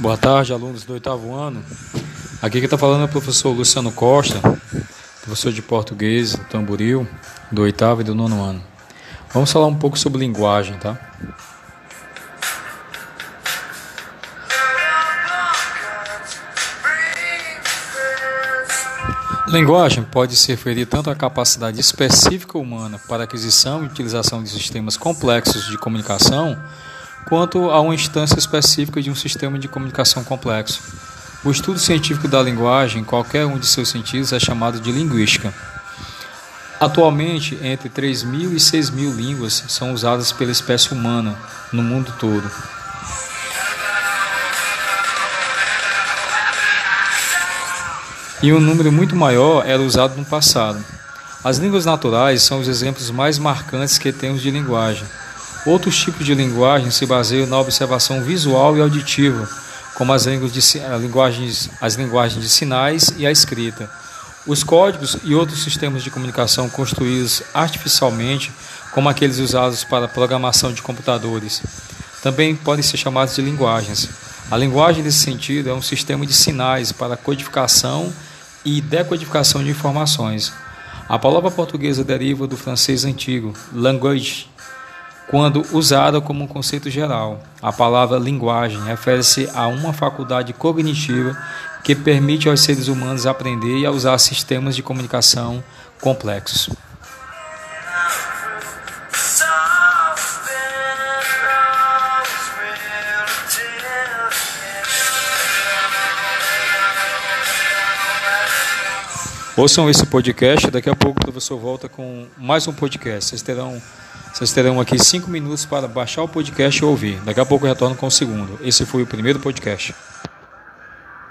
Boa tarde, alunos do oitavo ano. Aqui quem está falando é o professor Luciano Costa, professor de português Tamboril, do oitavo e do nono ano. Vamos falar um pouco sobre linguagem, tá? Linguagem pode se referir tanto à capacidade específica humana para aquisição e utilização de sistemas complexos de comunicação, quanto a uma instância específica de um sistema de comunicação complexo. O estudo científico da linguagem, qualquer um de seus sentidos, é chamado de linguística. Atualmente, entre 3.000 e 6.000 línguas são usadas pela espécie humana no mundo todo. E um número muito maior era usado no passado. As línguas naturais são os exemplos mais marcantes que temos de linguagem. Outros tipos de linguagem se baseiam na observação visual e auditiva, como as, eh, linguagens, as linguagens de sinais e a escrita. Os códigos e outros sistemas de comunicação construídos artificialmente, como aqueles usados para programação de computadores, também podem ser chamados de linguagens. A linguagem, nesse sentido, é um sistema de sinais para codificação e decodificação de informações. A palavra portuguesa deriva do francês antigo, language, quando usada como um conceito geral. A palavra linguagem refere-se a uma faculdade cognitiva que permite aos seres humanos aprender e a usar sistemas de comunicação complexos. Ouçam esse podcast, daqui a pouco o professor volta com mais um podcast. Vocês terão vocês terão aqui cinco minutos para baixar o podcast e ouvir. Daqui a pouco eu retorno com o segundo. Esse foi o primeiro podcast.